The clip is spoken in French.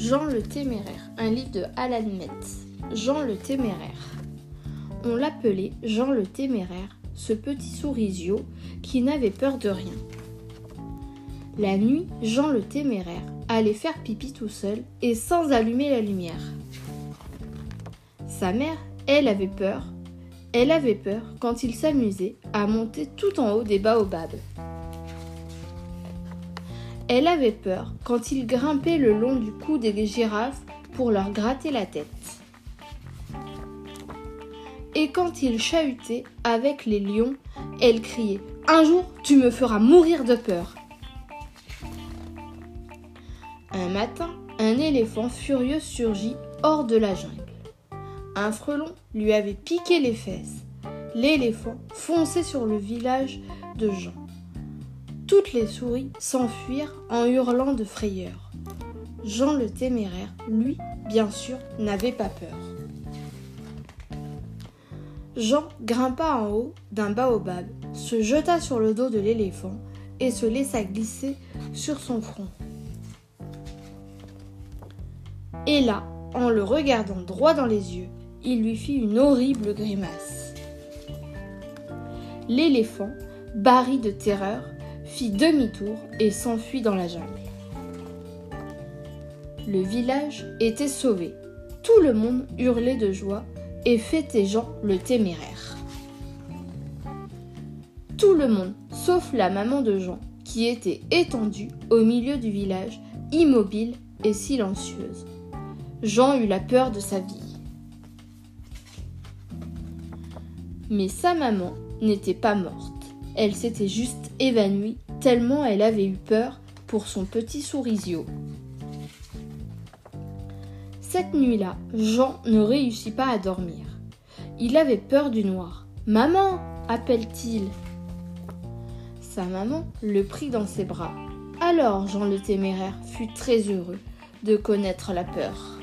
Jean le Téméraire, un livre de Alan Metz. Jean le Téméraire. On l'appelait Jean le Téméraire, ce petit sourisio qui n'avait peur de rien. La nuit, Jean le Téméraire allait faire pipi tout seul et sans allumer la lumière. Sa mère, elle avait peur. Elle avait peur quand il s'amusait à monter tout en haut des baobabs. Elle avait peur quand il grimpait le long du cou des girafes pour leur gratter la tête. Et quand il chahutait avec les lions, elle criait ⁇ Un jour, tu me feras mourir de peur !⁇ Un matin, un éléphant furieux surgit hors de la jungle. Un frelon lui avait piqué les fesses. L'éléphant fonçait sur le village de Jean. Toutes les souris s'enfuirent en hurlant de frayeur. Jean le téméraire, lui, bien sûr, n'avait pas peur. Jean grimpa en haut d'un baobab, se jeta sur le dos de l'éléphant et se laissa glisser sur son front. Et là, en le regardant droit dans les yeux, il lui fit une horrible grimace. L'éléphant, barri de terreur, fit demi-tour et s'enfuit dans la jungle. Le village était sauvé. Tout le monde hurlait de joie et fêtait Jean le téméraire. Tout le monde, sauf la maman de Jean, qui était étendue au milieu du village, immobile et silencieuse. Jean eut la peur de sa vie. Mais sa maman n'était pas morte. Elle s'était juste évanouie tellement elle avait eu peur pour son petit sourisio. Cette nuit-là, Jean ne réussit pas à dormir. Il avait peur du noir. Maman appelle-t-il. Sa maman le prit dans ses bras. Alors Jean le téméraire fut très heureux de connaître la peur.